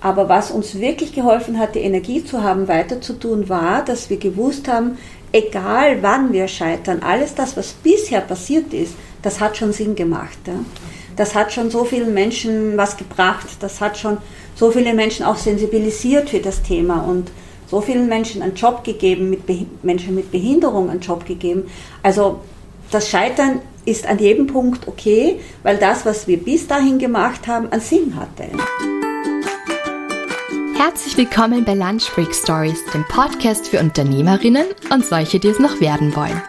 Aber was uns wirklich geholfen hat, die Energie zu haben, weiterzutun, war, dass wir gewusst haben, egal wann wir scheitern, alles das, was bisher passiert ist, das hat schon Sinn gemacht. Ja? Das hat schon so vielen Menschen was gebracht. Das hat schon so viele Menschen auch sensibilisiert für das Thema und so vielen Menschen einen Job gegeben, mit Menschen mit Behinderung einen Job gegeben. Also das Scheitern ist an jedem Punkt okay, weil das, was wir bis dahin gemacht haben, einen Sinn hatte. Herzlich willkommen bei Lunch Break Stories, dem Podcast für Unternehmerinnen und solche, die es noch werden wollen.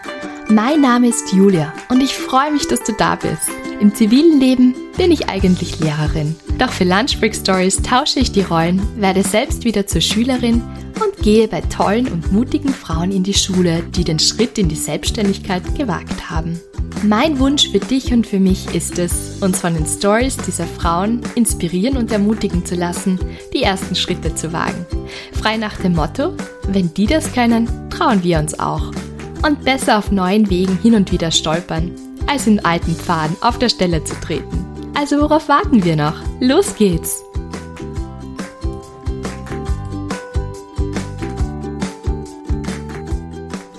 Mein Name ist Julia und ich freue mich, dass du da bist. Im zivilen Leben bin ich eigentlich Lehrerin. Doch für Lunch Break Stories tausche ich die Rollen, werde selbst wieder zur Schülerin und gehe bei tollen und mutigen Frauen in die Schule, die den Schritt in die Selbstständigkeit gewagt haben. Mein Wunsch für dich und für mich ist es, uns von den Stories dieser Frauen inspirieren und ermutigen zu lassen, die ersten Schritte zu wagen. Frei nach dem Motto, wenn die das können, trauen wir uns auch. Und besser auf neuen Wegen hin und wieder stolpern, als in alten Pfaden auf der Stelle zu treten. Also worauf warten wir noch? Los geht's!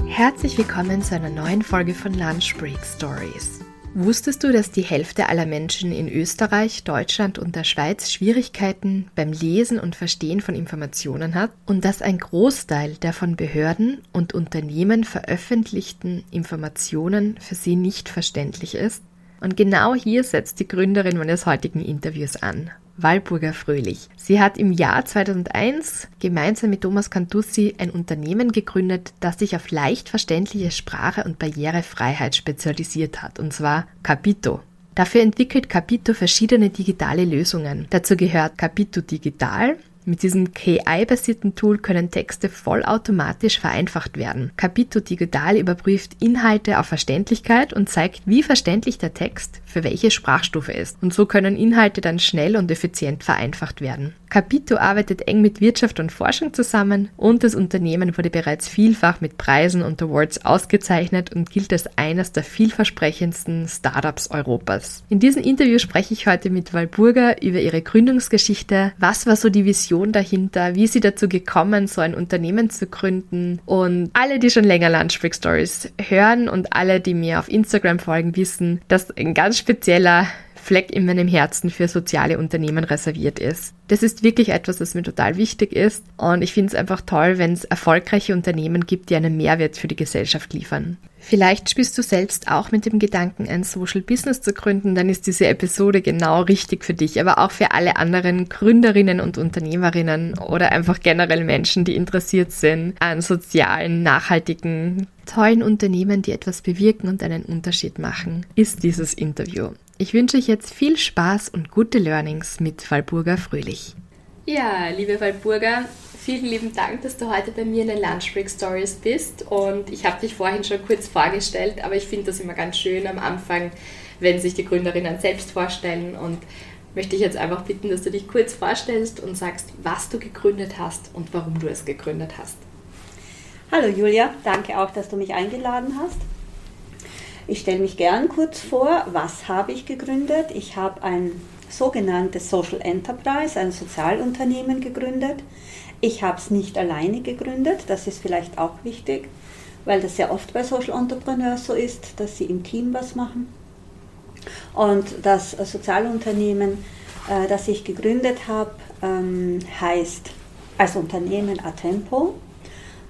Herzlich willkommen zu einer neuen Folge von Lunch Break Stories. Wusstest du, dass die Hälfte aller Menschen in Österreich, Deutschland und der Schweiz Schwierigkeiten beim Lesen und Verstehen von Informationen hat und dass ein Großteil der von Behörden und Unternehmen veröffentlichten Informationen für sie nicht verständlich ist? Und genau hier setzt die Gründerin meines heutigen Interviews an. Walburger Fröhlich. Sie hat im Jahr 2001 gemeinsam mit Thomas Cantussi ein Unternehmen gegründet, das sich auf leicht verständliche Sprache und Barrierefreiheit spezialisiert hat, und zwar Capito. Dafür entwickelt Capito verschiedene digitale Lösungen. Dazu gehört Capito Digital, mit diesem KI-basierten Tool können Texte vollautomatisch vereinfacht werden. Capito Digital überprüft Inhalte auf Verständlichkeit und zeigt, wie verständlich der Text für welche Sprachstufe ist. Und so können Inhalte dann schnell und effizient vereinfacht werden. Capito arbeitet eng mit Wirtschaft und Forschung zusammen und das Unternehmen wurde bereits vielfach mit Preisen und Awards ausgezeichnet und gilt als eines der vielversprechendsten Startups Europas. In diesem Interview spreche ich heute mit Walburga über ihre Gründungsgeschichte, was war so die Vision dahinter, wie sie dazu gekommen, so ein Unternehmen zu gründen und alle, die schon länger Lunchbreak Stories hören und alle, die mir auf Instagram folgen, wissen, dass ein ganz spezieller Fleck in meinem Herzen für soziale Unternehmen reserviert ist. Das ist wirklich etwas, das mir total wichtig ist und ich finde es einfach toll, wenn es erfolgreiche Unternehmen gibt, die einen Mehrwert für die Gesellschaft liefern. Vielleicht spielst du selbst auch mit dem Gedanken, ein Social Business zu gründen, dann ist diese Episode genau richtig für dich, aber auch für alle anderen Gründerinnen und Unternehmerinnen oder einfach generell Menschen, die interessiert sind an sozialen, nachhaltigen, tollen Unternehmen, die etwas bewirken und einen Unterschied machen, ist dieses Interview. Ich wünsche euch jetzt viel Spaß und gute Learnings mit Walburga Fröhlich. Ja, liebe Walburga, vielen lieben Dank, dass du heute bei mir in den Lunchbreak Stories bist. Und ich habe dich vorhin schon kurz vorgestellt, aber ich finde das immer ganz schön am Anfang, wenn sich die Gründerinnen selbst vorstellen. Und möchte ich jetzt einfach bitten, dass du dich kurz vorstellst und sagst, was du gegründet hast und warum du es gegründet hast. Hallo Julia, danke auch, dass du mich eingeladen hast. Ich stelle mich gern kurz vor, was habe ich gegründet? Ich habe ein sogenanntes Social Enterprise, ein Sozialunternehmen gegründet. Ich habe es nicht alleine gegründet, das ist vielleicht auch wichtig, weil das sehr oft bei Social Entrepreneurs so ist, dass sie im Team was machen. Und das Sozialunternehmen, äh, das ich gegründet habe, ähm, heißt als Unternehmen Atempo.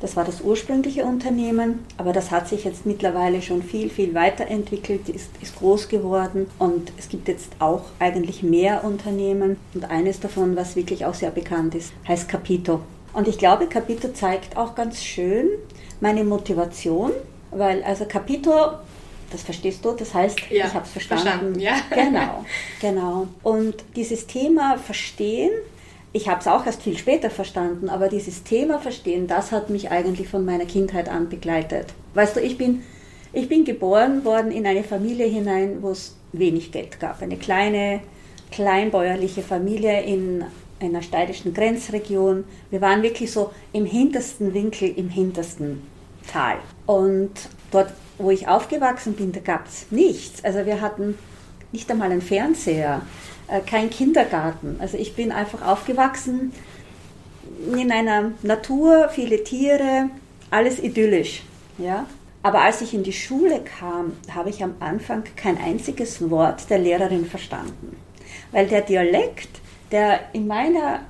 Das war das ursprüngliche Unternehmen, aber das hat sich jetzt mittlerweile schon viel, viel weiterentwickelt, ist, ist groß geworden und es gibt jetzt auch eigentlich mehr Unternehmen und eines davon, was wirklich auch sehr bekannt ist, heißt Capito. Und ich glaube, Capito zeigt auch ganz schön meine Motivation, weil also Capito das verstehst du? Das heißt, ja, ich habe es verstanden. verstanden ja. Genau, genau. Und dieses Thema Verstehen ich habe es auch erst viel später verstanden, aber dieses Thema Verstehen, das hat mich eigentlich von meiner Kindheit an begleitet. Weißt du, ich bin, ich bin geboren worden in eine Familie hinein, wo es wenig Geld gab. Eine kleine, kleinbäuerliche Familie in einer steirischen Grenzregion. Wir waren wirklich so im hintersten Winkel, im hintersten Tal. Und dort, wo ich aufgewachsen bin, da gab es nichts. Also wir hatten nicht einmal einen Fernseher. Äh, kein Kindergarten. Also ich bin einfach aufgewachsen in einer Natur, viele Tiere, alles idyllisch. Ja? Aber als ich in die Schule kam, habe ich am Anfang kein einziges Wort der Lehrerin verstanden. Weil der Dialekt, der in meiner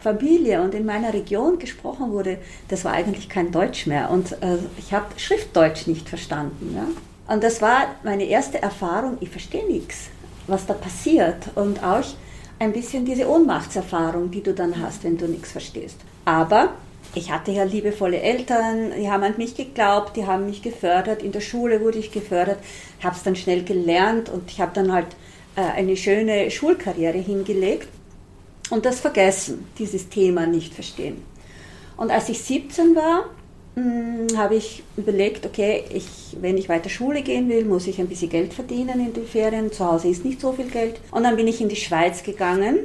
Familie und in meiner Region gesprochen wurde, das war eigentlich kein Deutsch mehr. Und äh, ich habe Schriftdeutsch nicht verstanden. Ja? Und das war meine erste Erfahrung, ich verstehe nichts, was da passiert. Und auch ein bisschen diese Ohnmachtserfahrung, die du dann hast, wenn du nichts verstehst. Aber ich hatte ja liebevolle Eltern, die haben an mich geglaubt, die haben mich gefördert. In der Schule wurde ich gefördert, habe es dann schnell gelernt und ich habe dann halt äh, eine schöne Schulkarriere hingelegt und das vergessen, dieses Thema nicht verstehen. Und als ich 17 war, habe ich überlegt, okay, ich, wenn ich weiter Schule gehen will, muss ich ein bisschen Geld verdienen in den Ferien. Zu Hause ist nicht so viel Geld. Und dann bin ich in die Schweiz gegangen,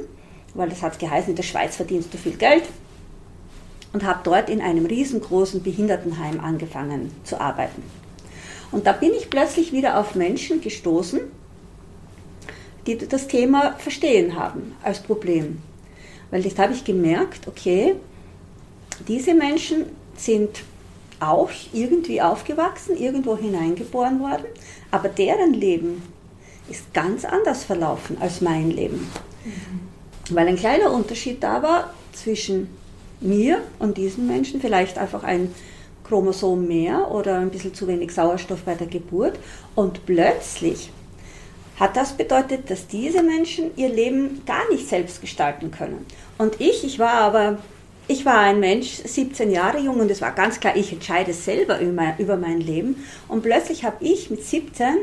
weil das hat geheißen, in der Schweiz verdienst du viel Geld. Und habe dort in einem riesengroßen Behindertenheim angefangen zu arbeiten. Und da bin ich plötzlich wieder auf Menschen gestoßen, die das Thema verstehen haben als Problem. Weil jetzt habe ich gemerkt, okay, diese Menschen sind auch irgendwie aufgewachsen, irgendwo hineingeboren worden, aber deren Leben ist ganz anders verlaufen als mein Leben. Mhm. Weil ein kleiner Unterschied da war zwischen mir und diesen Menschen, vielleicht einfach ein Chromosom mehr oder ein bisschen zu wenig Sauerstoff bei der Geburt und plötzlich hat das bedeutet, dass diese Menschen ihr Leben gar nicht selbst gestalten können. Und ich, ich war aber, ich war ein Mensch, 17 Jahre jung und es war ganz klar, ich entscheide selber über, über mein Leben. Und plötzlich habe ich mit 17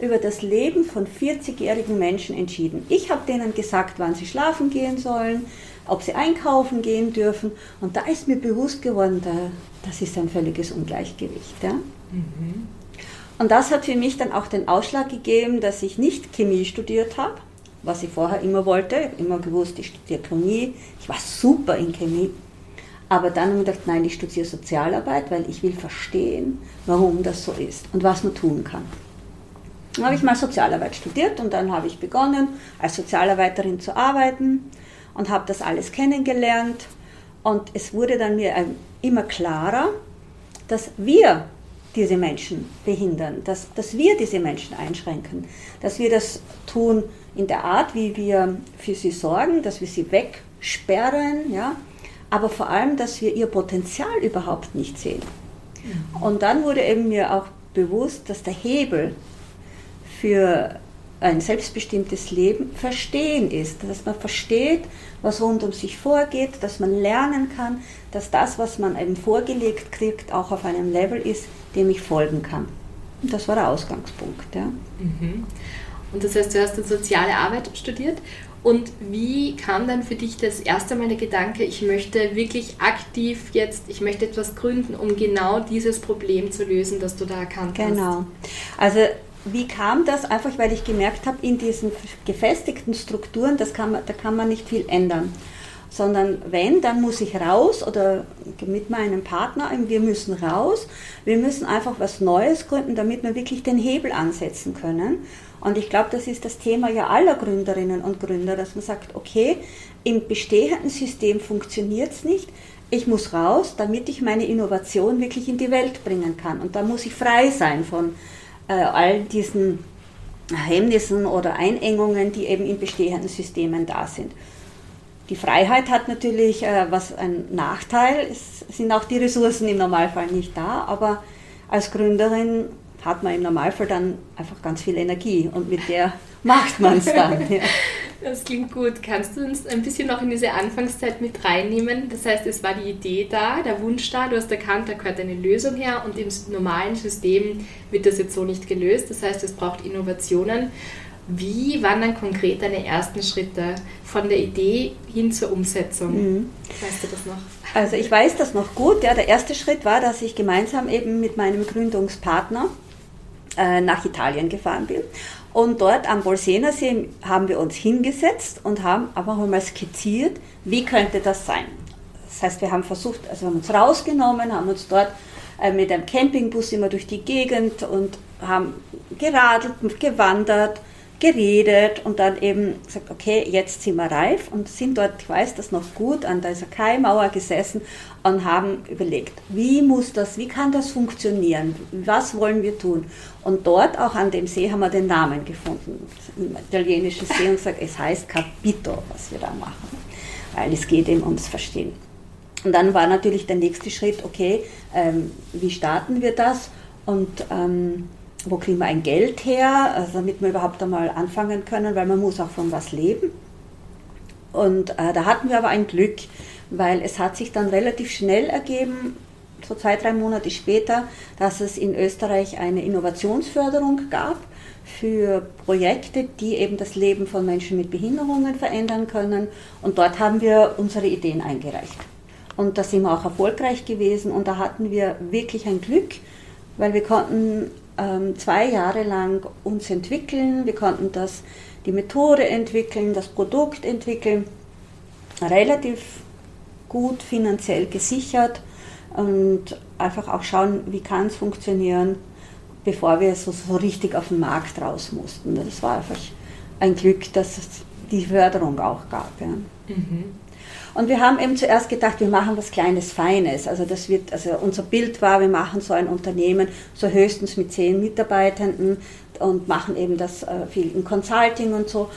über das Leben von 40-jährigen Menschen entschieden. Ich habe denen gesagt, wann sie schlafen gehen sollen, ob sie einkaufen gehen dürfen. Und da ist mir bewusst geworden, das ist ein völliges Ungleichgewicht. Ja? Mhm. Und das hat für mich dann auch den Ausschlag gegeben, dass ich nicht Chemie studiert habe, was ich vorher immer wollte. Ich habe immer gewusst, ich studiere Chemie. Ich war super in Chemie. Aber dann habe ich gedacht, nein, ich studiere Sozialarbeit, weil ich will verstehen, warum das so ist und was man tun kann. Dann habe ich mal Sozialarbeit studiert und dann habe ich begonnen, als Sozialarbeiterin zu arbeiten und habe das alles kennengelernt. Und es wurde dann mir immer klarer, dass wir diese Menschen behindern, dass, dass wir diese Menschen einschränken, dass wir das tun in der Art, wie wir für sie sorgen, dass wir sie wegsperren, ja, aber vor allem, dass wir ihr Potenzial überhaupt nicht sehen. Und dann wurde eben mir auch bewusst, dass der Hebel für ein selbstbestimmtes Leben verstehen ist, dass man versteht, was rund um sich vorgeht, dass man lernen kann, dass das, was man eben vorgelegt kriegt, auch auf einem Level ist, dem ich folgen kann. Und das war der Ausgangspunkt. Ja. Mhm. Und das heißt, du hast dann soziale Arbeit studiert. Und wie kam dann für dich das erste Mal der Gedanke, ich möchte wirklich aktiv jetzt, ich möchte etwas gründen, um genau dieses Problem zu lösen, das du da erkannt genau. hast? Genau. Also wie kam das? Einfach weil ich gemerkt habe, in diesen gefestigten Strukturen, das kann man, da kann man nicht viel ändern. Sondern wenn, dann muss ich raus oder mit meinem Partner, wir müssen raus, wir müssen einfach was Neues gründen, damit wir wirklich den Hebel ansetzen können. Und ich glaube, das ist das Thema ja aller Gründerinnen und Gründer, dass man sagt, okay, im bestehenden System funktioniert es nicht, ich muss raus, damit ich meine Innovation wirklich in die Welt bringen kann. Und da muss ich frei sein von äh, all diesen Hemmnissen oder Einengungen, die eben in bestehenden Systemen da sind. Die Freiheit hat natürlich äh, was ein Nachteil, es sind auch die Ressourcen im Normalfall nicht da, aber als Gründerin hat man im Normalfall dann einfach ganz viel Energie und mit der macht man es dann. Ja. Das klingt gut. Kannst du uns ein bisschen noch in diese Anfangszeit mit reinnehmen? Das heißt, es war die Idee da, der Wunsch da, du hast erkannt, da gehört eine Lösung her und im normalen System wird das jetzt so nicht gelöst. Das heißt, es braucht Innovationen. Wie waren dann konkret deine ersten Schritte von der Idee hin zur Umsetzung? Mhm. Weißt du das noch? Also ich weiß das noch gut. Ja, der erste Schritt war, dass ich gemeinsam eben mit meinem Gründungspartner äh, nach Italien gefahren bin und dort am Bolsener See haben wir uns hingesetzt und haben einfach mal skizziert, wie könnte das sein. Das heißt, wir haben versucht, also wir haben uns rausgenommen, haben uns dort äh, mit einem Campingbus immer durch die Gegend und haben geradelt, gewandert, geredet und dann eben gesagt, okay, jetzt sind wir reif und sind dort, ich weiß das noch gut, an dieser Kaimauer gesessen und haben überlegt, wie muss das, wie kann das funktionieren, was wollen wir tun. Und dort auch an dem See haben wir den Namen gefunden, im italienischen See und gesagt, es heißt Capito, was wir da machen, weil es geht eben ums Verstehen. Und dann war natürlich der nächste Schritt, okay, ähm, wie starten wir das und ähm, wo kriegen wir ein Geld her, also damit wir überhaupt einmal anfangen können, weil man muss auch von was leben. Und äh, da hatten wir aber ein Glück, weil es hat sich dann relativ schnell ergeben, so zwei, drei Monate später, dass es in Österreich eine Innovationsförderung gab für Projekte, die eben das Leben von Menschen mit Behinderungen verändern können. Und dort haben wir unsere Ideen eingereicht. Und da sind wir auch erfolgreich gewesen und da hatten wir wirklich ein Glück, weil wir konnten ähm, zwei Jahre lang uns entwickeln. Wir konnten das, die Methode entwickeln, das Produkt entwickeln, relativ gut finanziell gesichert und einfach auch schauen, wie kann es funktionieren, bevor wir so, so richtig auf den Markt raus mussten. Das war einfach ein Glück, dass es die Förderung auch gab. Ja. Mhm. Und wir haben eben zuerst gedacht, wir machen was Kleines, Feines. Also das wird, also unser Bild war, wir machen so ein Unternehmen, so höchstens mit zehn Mitarbeitenden und machen eben das äh, viel in Consulting und so.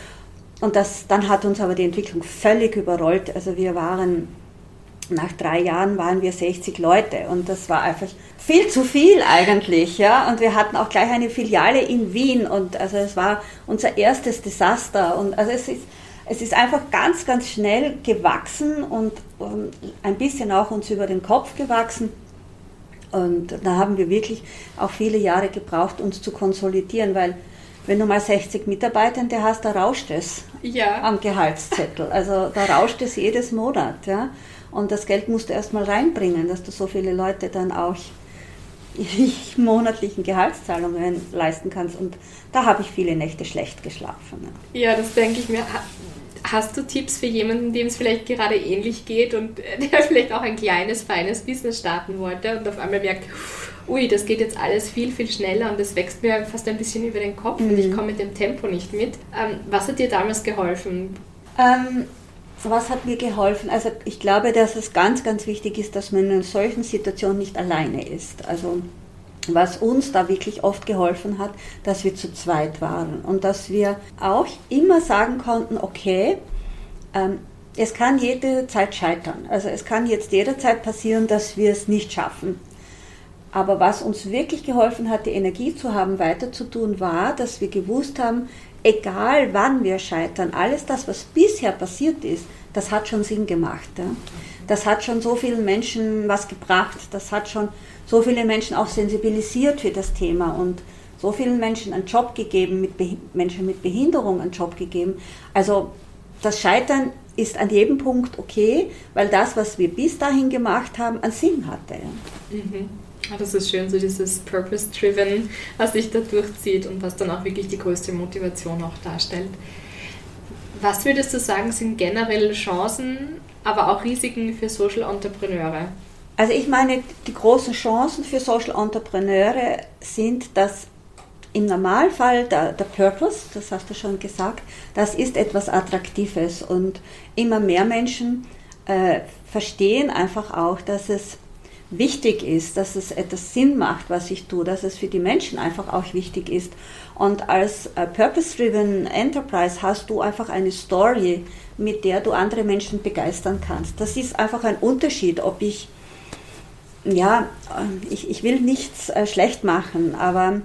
Und das, dann hat uns aber die Entwicklung völlig überrollt. Also wir waren, nach drei Jahren waren wir 60 Leute und das war einfach viel zu viel eigentlich, ja. Und wir hatten auch gleich eine Filiale in Wien und also es war unser erstes Desaster und also es ist, es ist einfach ganz, ganz schnell gewachsen und, und ein bisschen auch uns über den Kopf gewachsen. Und da haben wir wirklich auch viele Jahre gebraucht, uns zu konsolidieren, weil wenn du mal 60 Mitarbeitende hast, da rauscht es ja. am Gehaltszettel. Also da rauscht es jedes Monat. Ja? Und das Geld musst du erstmal reinbringen, dass du so viele Leute dann auch monatlichen Gehaltszahlungen leisten kannst. Und da habe ich viele Nächte schlecht geschlafen. Ja, das denke ich mir. Hast du Tipps für jemanden, dem es vielleicht gerade ähnlich geht und der vielleicht auch ein kleines, feines Business starten wollte und auf einmal merkt, ui, das geht jetzt alles viel, viel schneller und das wächst mir fast ein bisschen über den Kopf mhm. und ich mhm. komme mit dem Tempo nicht mit. Ähm, was hat dir damals geholfen? Ähm, was hat mir geholfen? Also ich glaube, dass es ganz, ganz wichtig ist, dass man in einer solchen Situation nicht alleine ist. Also was uns da wirklich oft geholfen hat, dass wir zu zweit waren und dass wir auch immer sagen konnten, okay, ähm, es kann jederzeit scheitern. Also es kann jetzt jederzeit passieren, dass wir es nicht schaffen. Aber was uns wirklich geholfen hat, die Energie zu haben, weiterzutun, war, dass wir gewusst haben, egal wann wir scheitern, alles das, was bisher passiert ist, das hat schon Sinn gemacht. Ja? Das hat schon so vielen Menschen was gebracht. Das hat schon so viele Menschen auch sensibilisiert für das Thema und so vielen Menschen einen Job gegeben, mit Menschen mit Behinderung einen Job gegeben. Also das Scheitern ist an jedem Punkt okay, weil das, was wir bis dahin gemacht haben, einen Sinn hatte. Mhm. Das ist schön, so dieses Purpose-Driven, was sich da durchzieht und was dann auch wirklich die größte Motivation auch darstellt. Was würdest du sagen, sind generell Chancen, aber auch Risiken für Social Entrepreneure? Also ich meine, die großen Chancen für Social Entrepreneure sind, dass im Normalfall der, der Purpose, das hast du schon gesagt, das ist etwas Attraktives und immer mehr Menschen äh, verstehen einfach auch, dass es wichtig ist, dass es etwas Sinn macht, was ich tue, dass es für die Menschen einfach auch wichtig ist. Und als äh, Purpose-Driven Enterprise hast du einfach eine Story, mit der du andere Menschen begeistern kannst. Das ist einfach ein Unterschied, ob ich ja, ich, ich will nichts äh, schlecht machen, aber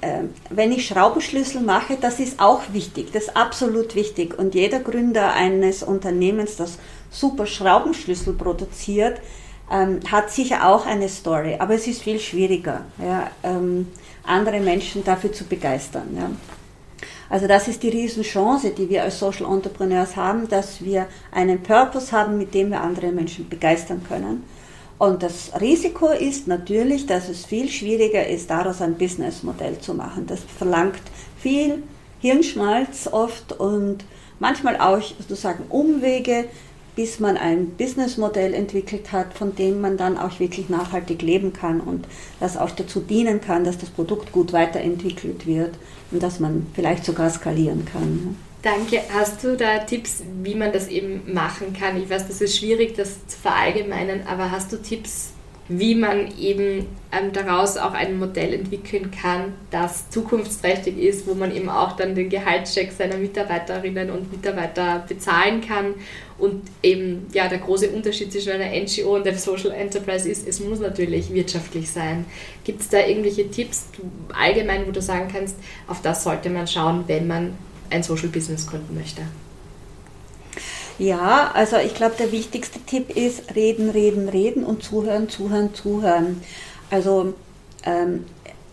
äh, wenn ich Schraubenschlüssel mache, das ist auch wichtig, das ist absolut wichtig. Und jeder Gründer eines Unternehmens, das super Schraubenschlüssel produziert, ähm, hat sicher auch eine Story, aber es ist viel schwieriger, ja, ähm, andere Menschen dafür zu begeistern. Ja. Also das ist die Riesenchance, die wir als Social Entrepreneurs haben, dass wir einen Purpose haben, mit dem wir andere Menschen begeistern können und das Risiko ist natürlich, dass es viel schwieriger ist, daraus ein Businessmodell zu machen. Das verlangt viel Hirnschmalz oft und manchmal auch sozusagen Umwege, bis man ein Businessmodell entwickelt hat, von dem man dann auch wirklich nachhaltig leben kann und das auch dazu dienen kann, dass das Produkt gut weiterentwickelt wird und dass man vielleicht sogar skalieren kann. Danke. Hast du da Tipps, wie man das eben machen kann? Ich weiß, das ist schwierig, das zu verallgemeinern, aber hast du Tipps, wie man eben ähm, daraus auch ein Modell entwickeln kann, das zukunftsträchtig ist, wo man eben auch dann den Gehaltscheck seiner Mitarbeiterinnen und Mitarbeiter bezahlen kann. Und eben ja, der große Unterschied zwischen einer NGO und der Social Enterprise ist, es muss natürlich wirtschaftlich sein. Gibt es da irgendwelche Tipps allgemein, wo du sagen kannst, auf das sollte man schauen, wenn man ein Social Business gründen möchte? Ja, also ich glaube, der wichtigste Tipp ist reden, reden, reden und zuhören, zuhören, zuhören. Also ähm,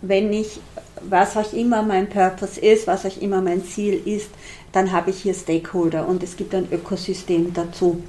wenn ich, was auch immer mein Purpose ist, was auch immer mein Ziel ist, dann habe ich hier Stakeholder und es gibt ein Ökosystem dazu.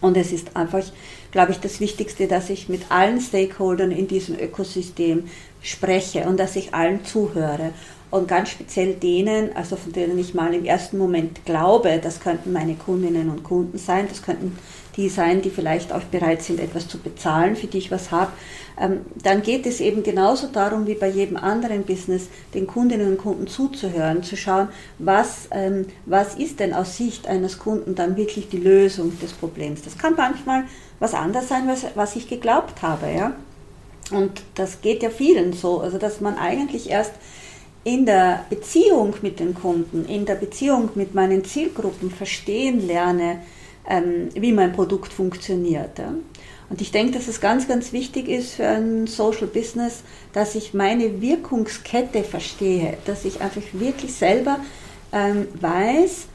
Und es ist einfach, glaube ich, das Wichtigste, dass ich mit allen Stakeholdern in diesem Ökosystem spreche und dass ich allen zuhöre und ganz speziell denen, also von denen ich mal im ersten Moment glaube, das könnten meine Kundinnen und Kunden sein, das könnten die sein, die vielleicht auch bereit sind, etwas zu bezahlen, für die ich was habe, ähm, dann geht es eben genauso darum wie bei jedem anderen Business, den Kundinnen und Kunden zuzuhören, zu schauen, was, ähm, was ist denn aus Sicht eines Kunden dann wirklich die Lösung des Problems. Das kann manchmal was anderes sein, was, was ich geglaubt habe. Ja? Und das geht ja vielen so, also dass man eigentlich erst in der Beziehung mit den Kunden, in der Beziehung mit meinen Zielgruppen verstehen lerne, ähm, wie mein Produkt funktioniert. Und ich denke, dass es ganz, ganz wichtig ist für ein Social Business, dass ich meine Wirkungskette verstehe, dass ich einfach wirklich selber ähm, weiß,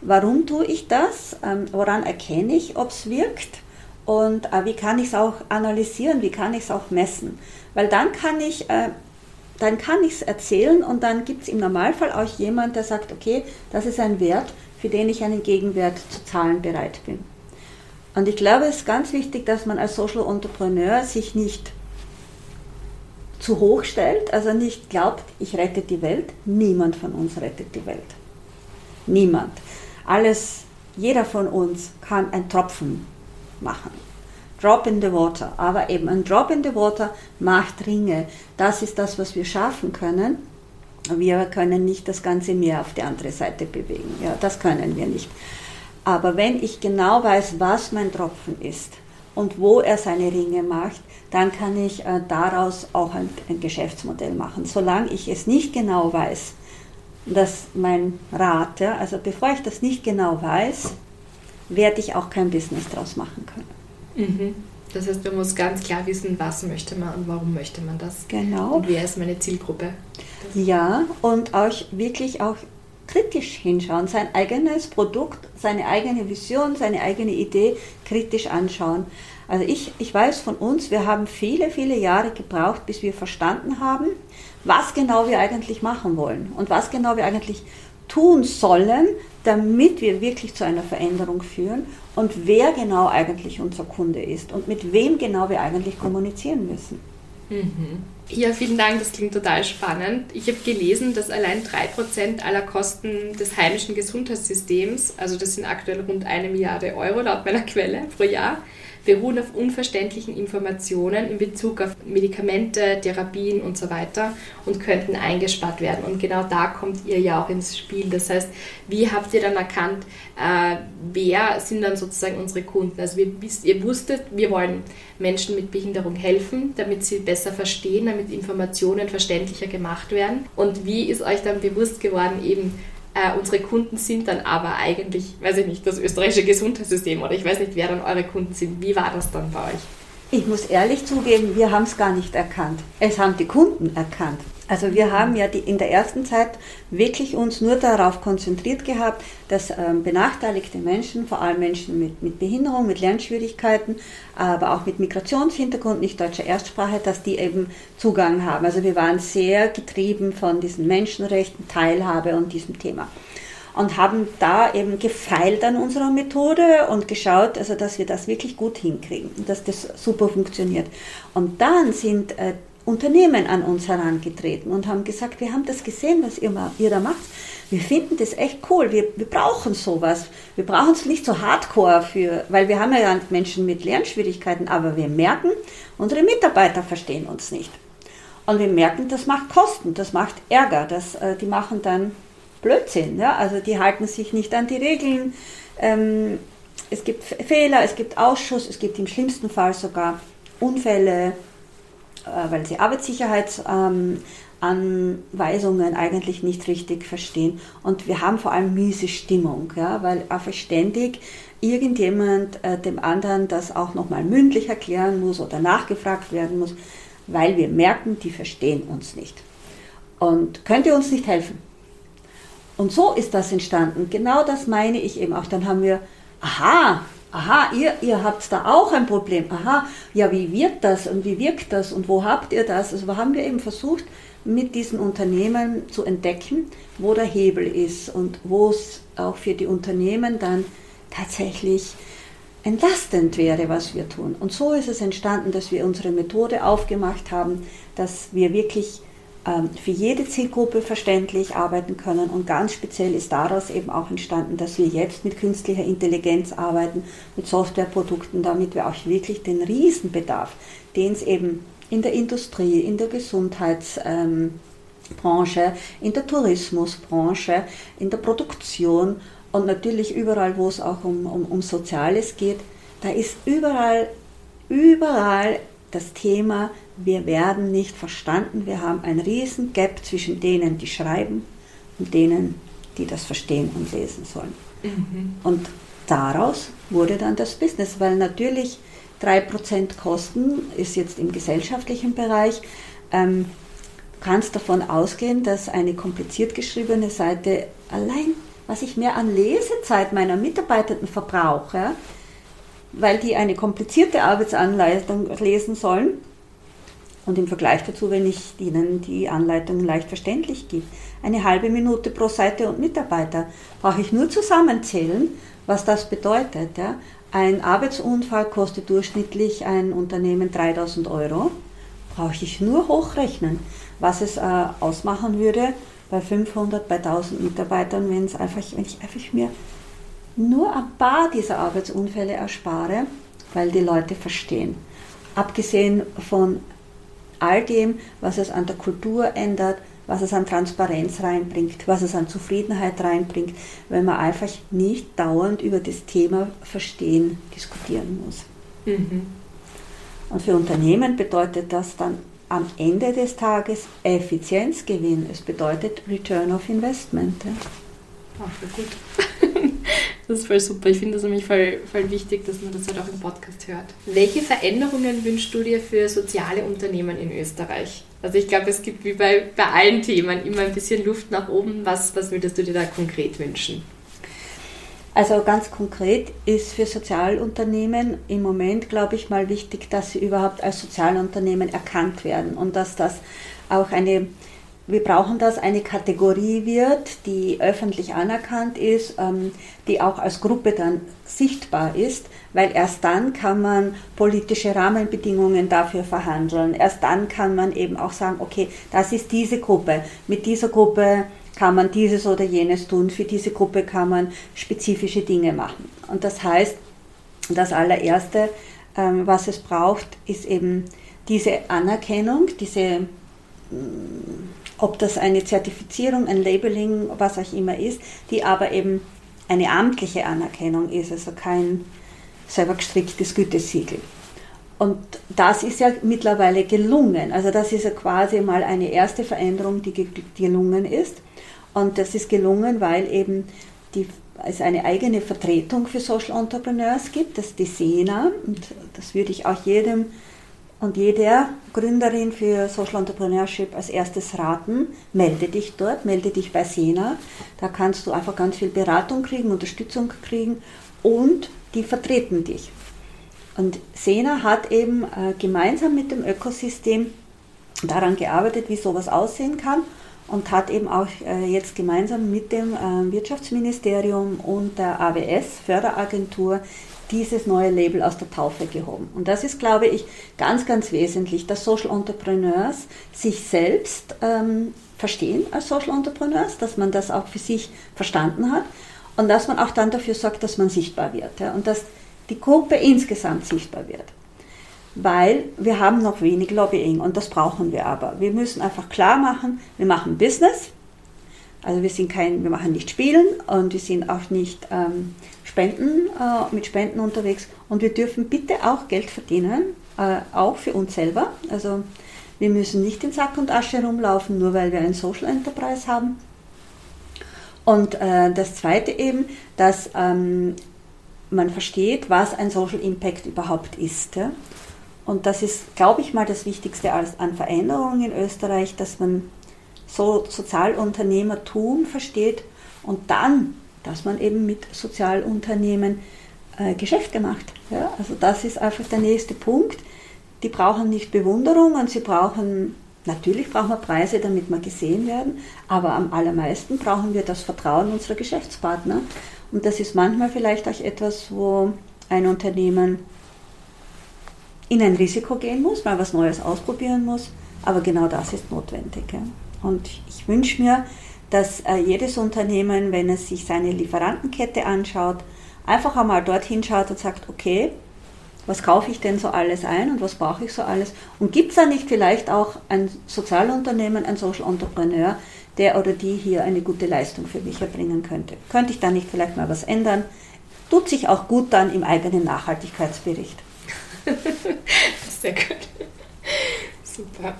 warum tue ich das, ähm, woran erkenne ich, ob es wirkt und äh, wie kann ich es auch analysieren, wie kann ich es auch messen. Weil dann kann ich äh, dann kann ich es erzählen und dann gibt es im Normalfall auch jemand, der sagt, okay, das ist ein Wert, für den ich einen Gegenwert zu zahlen bereit bin. Und ich glaube, es ist ganz wichtig, dass man als Social Entrepreneur sich nicht zu hoch stellt, also nicht glaubt, ich rette die Welt. Niemand von uns rettet die Welt. Niemand. Alles, jeder von uns kann ein Tropfen machen. Drop in the Water. Aber eben ein Drop in the Water macht Ringe. Das ist das, was wir schaffen können. Wir können nicht das ganze Meer auf die andere Seite bewegen. Ja, das können wir nicht. Aber wenn ich genau weiß, was mein Tropfen ist und wo er seine Ringe macht, dann kann ich äh, daraus auch ein, ein Geschäftsmodell machen. Solange ich es nicht genau weiß, dass mein Rat, ja, also bevor ich das nicht genau weiß, werde ich auch kein Business daraus machen können. Mhm. Das heißt, man muss ganz klar wissen, was möchte man und warum möchte man das. Genau. Und wer ist meine Zielgruppe. Das ja, und auch wirklich auch kritisch hinschauen, sein eigenes Produkt, seine eigene Vision, seine eigene Idee kritisch anschauen. Also ich, ich weiß von uns, wir haben viele, viele Jahre gebraucht, bis wir verstanden haben, was genau wir eigentlich machen wollen und was genau wir eigentlich tun sollen, damit wir wirklich zu einer Veränderung führen und wer genau eigentlich unser Kunde ist und mit wem genau wir eigentlich kommunizieren müssen. Mhm. Ja, vielen Dank, das klingt total spannend. Ich habe gelesen, dass allein 3% aller Kosten des heimischen Gesundheitssystems, also das sind aktuell rund eine Milliarde Euro laut meiner Quelle pro Jahr, beruhen auf unverständlichen Informationen in Bezug auf Medikamente, Therapien und so weiter und könnten eingespart werden. Und genau da kommt ihr ja auch ins Spiel. Das heißt, wie habt ihr dann erkannt, äh, wer sind dann sozusagen unsere Kunden? Also wir, ihr wusstet, wir wollen Menschen mit Behinderung helfen, damit sie besser verstehen, damit Informationen verständlicher gemacht werden. Und wie ist euch dann bewusst geworden, eben äh, unsere Kunden sind dann aber eigentlich, weiß ich nicht, das österreichische Gesundheitssystem oder ich weiß nicht, wer dann eure Kunden sind. Wie war das dann bei euch? Ich muss ehrlich zugeben, wir haben es gar nicht erkannt. Es haben die Kunden erkannt. Also wir haben ja die, in der ersten Zeit wirklich uns nur darauf konzentriert gehabt, dass ähm, benachteiligte Menschen, vor allem Menschen mit, mit Behinderung, mit Lernschwierigkeiten, aber auch mit Migrationshintergrund, nicht deutscher Erstsprache, dass die eben Zugang haben. Also wir waren sehr getrieben von diesen Menschenrechten, Teilhabe und diesem Thema und haben da eben gefeilt an unserer Methode und geschaut, also dass wir das wirklich gut hinkriegen, dass das super funktioniert. Und dann sind äh, Unternehmen an uns herangetreten und haben gesagt, wir haben das gesehen, was ihr, ihr da macht. wir finden das echt cool, wir, wir brauchen sowas. Wir brauchen es nicht so hardcore für, weil wir haben ja Menschen mit Lernschwierigkeiten, aber wir merken, unsere Mitarbeiter verstehen uns nicht. Und wir merken, das macht Kosten, das macht Ärger, das, äh, die machen dann Blödsinn. Ja? Also die halten sich nicht an die Regeln. Ähm, es gibt Fehler, es gibt Ausschuss, es gibt im schlimmsten Fall sogar Unfälle, weil sie Arbeitssicherheitsanweisungen eigentlich nicht richtig verstehen. Und wir haben vor allem miese Stimmung, ja? weil einfach ständig irgendjemand äh, dem anderen das auch nochmal mündlich erklären muss oder nachgefragt werden muss weil wir merken, die verstehen uns nicht. Und könnt ihr uns nicht helfen? Und so ist das entstanden. Genau das meine ich eben auch. Dann haben wir, aha, aha, ihr, ihr habt da auch ein Problem. Aha, ja, wie wird das und wie wirkt das und wo habt ihr das? Also haben wir eben versucht, mit diesen Unternehmen zu entdecken, wo der Hebel ist und wo es auch für die Unternehmen dann tatsächlich entlastend wäre, was wir tun. Und so ist es entstanden, dass wir unsere Methode aufgemacht haben, dass wir wirklich für jede Zielgruppe verständlich arbeiten können. Und ganz speziell ist daraus eben auch entstanden, dass wir jetzt mit künstlicher Intelligenz arbeiten, mit Softwareprodukten, damit wir auch wirklich den Riesenbedarf, den es eben in der Industrie, in der Gesundheitsbranche, in der Tourismusbranche, in der Produktion und natürlich überall, wo es auch um, um, um Soziales geht, da ist überall, überall das Thema, wir werden nicht verstanden, wir haben ein riesen Gap zwischen denen, die schreiben und denen, die das verstehen und lesen sollen. Mhm. Und daraus wurde dann das Business, weil natürlich 3% Kosten ist jetzt im gesellschaftlichen Bereich. Ähm, kannst davon ausgehen, dass eine kompliziert geschriebene Seite allein was ich mehr an Lesezeit meiner Mitarbeitenden verbrauche, weil die eine komplizierte Arbeitsanleitung lesen sollen. Und im Vergleich dazu, wenn ich ihnen die Anleitung leicht verständlich gebe, eine halbe Minute pro Seite und Mitarbeiter, brauche ich nur zusammenzählen, was das bedeutet. Ja. Ein Arbeitsunfall kostet durchschnittlich ein Unternehmen 3000 Euro. Brauche ich nur hochrechnen, was es äh, ausmachen würde, bei 500, bei 1000 Mitarbeitern, wenn, es einfach, wenn ich einfach mir nur ein paar dieser Arbeitsunfälle erspare, weil die Leute verstehen. Abgesehen von all dem, was es an der Kultur ändert, was es an Transparenz reinbringt, was es an Zufriedenheit reinbringt, wenn man einfach nicht dauernd über das Thema Verstehen diskutieren muss. Mhm. Und für Unternehmen bedeutet das dann am Ende des Tages Effizienzgewinn. Es bedeutet Return of Investment. Ja. Ach, gut. Das ist voll super. Ich finde das nämlich voll, voll wichtig, dass man das halt auch im Podcast hört. Welche Veränderungen wünschst du dir für soziale Unternehmen in Österreich? Also ich glaube, es gibt wie bei, bei allen Themen immer ein bisschen Luft nach oben. Was, was würdest du dir da konkret wünschen? Also ganz konkret ist für Sozialunternehmen im Moment, glaube ich, mal wichtig, dass sie überhaupt als Sozialunternehmen erkannt werden und dass das auch eine, wir brauchen das, eine Kategorie wird, die öffentlich anerkannt ist, ähm, die auch als Gruppe dann sichtbar ist, weil erst dann kann man politische Rahmenbedingungen dafür verhandeln. Erst dann kann man eben auch sagen, okay, das ist diese Gruppe. Mit dieser Gruppe kann man dieses oder jenes tun, für diese Gruppe kann man spezifische Dinge machen. Und das heißt, das allererste, ähm, was es braucht, ist eben diese Anerkennung, diese, mm, ob das eine Zertifizierung, ein Labeling, was auch immer ist, die aber eben eine amtliche Anerkennung ist, also kein selber gestricktes Gütesiegel. Und das ist ja mittlerweile gelungen. Also das ist ja quasi mal eine erste Veränderung, die gelungen ist. Und das ist gelungen, weil eben die, es eine eigene Vertretung für Social Entrepreneurs gibt, das ist die SENA. Und das würde ich auch jedem und jeder Gründerin für Social Entrepreneurship als erstes raten, melde dich dort, melde dich bei SENA. Da kannst du einfach ganz viel Beratung kriegen, Unterstützung kriegen und die vertreten dich. Und SENA hat eben äh, gemeinsam mit dem Ökosystem daran gearbeitet, wie sowas aussehen kann und hat eben auch äh, jetzt gemeinsam mit dem äh, Wirtschaftsministerium und der AWS, Förderagentur, dieses neue Label aus der Taufe gehoben. Und das ist, glaube ich, ganz, ganz wesentlich, dass Social Entrepreneurs sich selbst ähm, verstehen als Social Entrepreneurs, dass man das auch für sich verstanden hat und dass man auch dann dafür sorgt, dass man sichtbar wird ja, und dass die Gruppe insgesamt sichtbar wird. Weil wir haben noch wenig Lobbying und das brauchen wir aber. Wir müssen einfach klar machen, wir machen Business, also wir sind kein, wir machen nicht Spielen und wir sind auch nicht ähm, Spenden, äh, mit Spenden unterwegs und wir dürfen bitte auch Geld verdienen, äh, auch für uns selber. Also wir müssen nicht in Sack und Asche rumlaufen, nur weil wir ein Social Enterprise haben. Und äh, das Zweite eben, dass ähm, man versteht, was ein Social Impact überhaupt ist. Ja? Und das ist, glaube ich mal, das Wichtigste an Veränderungen in Österreich, dass man so Sozialunternehmertum versteht und dann, dass man eben mit Sozialunternehmen äh, Geschäfte macht. Ja? Also das ist einfach der nächste Punkt. Die brauchen nicht Bewunderung und sie brauchen, natürlich brauchen wir Preise, damit wir gesehen werden, aber am allermeisten brauchen wir das Vertrauen unserer Geschäftspartner. Und das ist manchmal vielleicht auch etwas, wo ein Unternehmen in ein Risiko gehen muss, mal was Neues ausprobieren muss, aber genau das ist notwendig. Ja? Und ich wünsche mir, dass äh, jedes Unternehmen, wenn es sich seine Lieferantenkette anschaut, einfach einmal dorthin schaut und sagt, okay, was kaufe ich denn so alles ein und was brauche ich so alles? Und gibt es da nicht vielleicht auch ein Sozialunternehmen, ein Social Entrepreneur, der oder die hier eine gute Leistung für mich erbringen könnte? Könnte ich da nicht vielleicht mal was ändern? Tut sich auch gut dann im eigenen Nachhaltigkeitsbericht. Sehr gut. Super.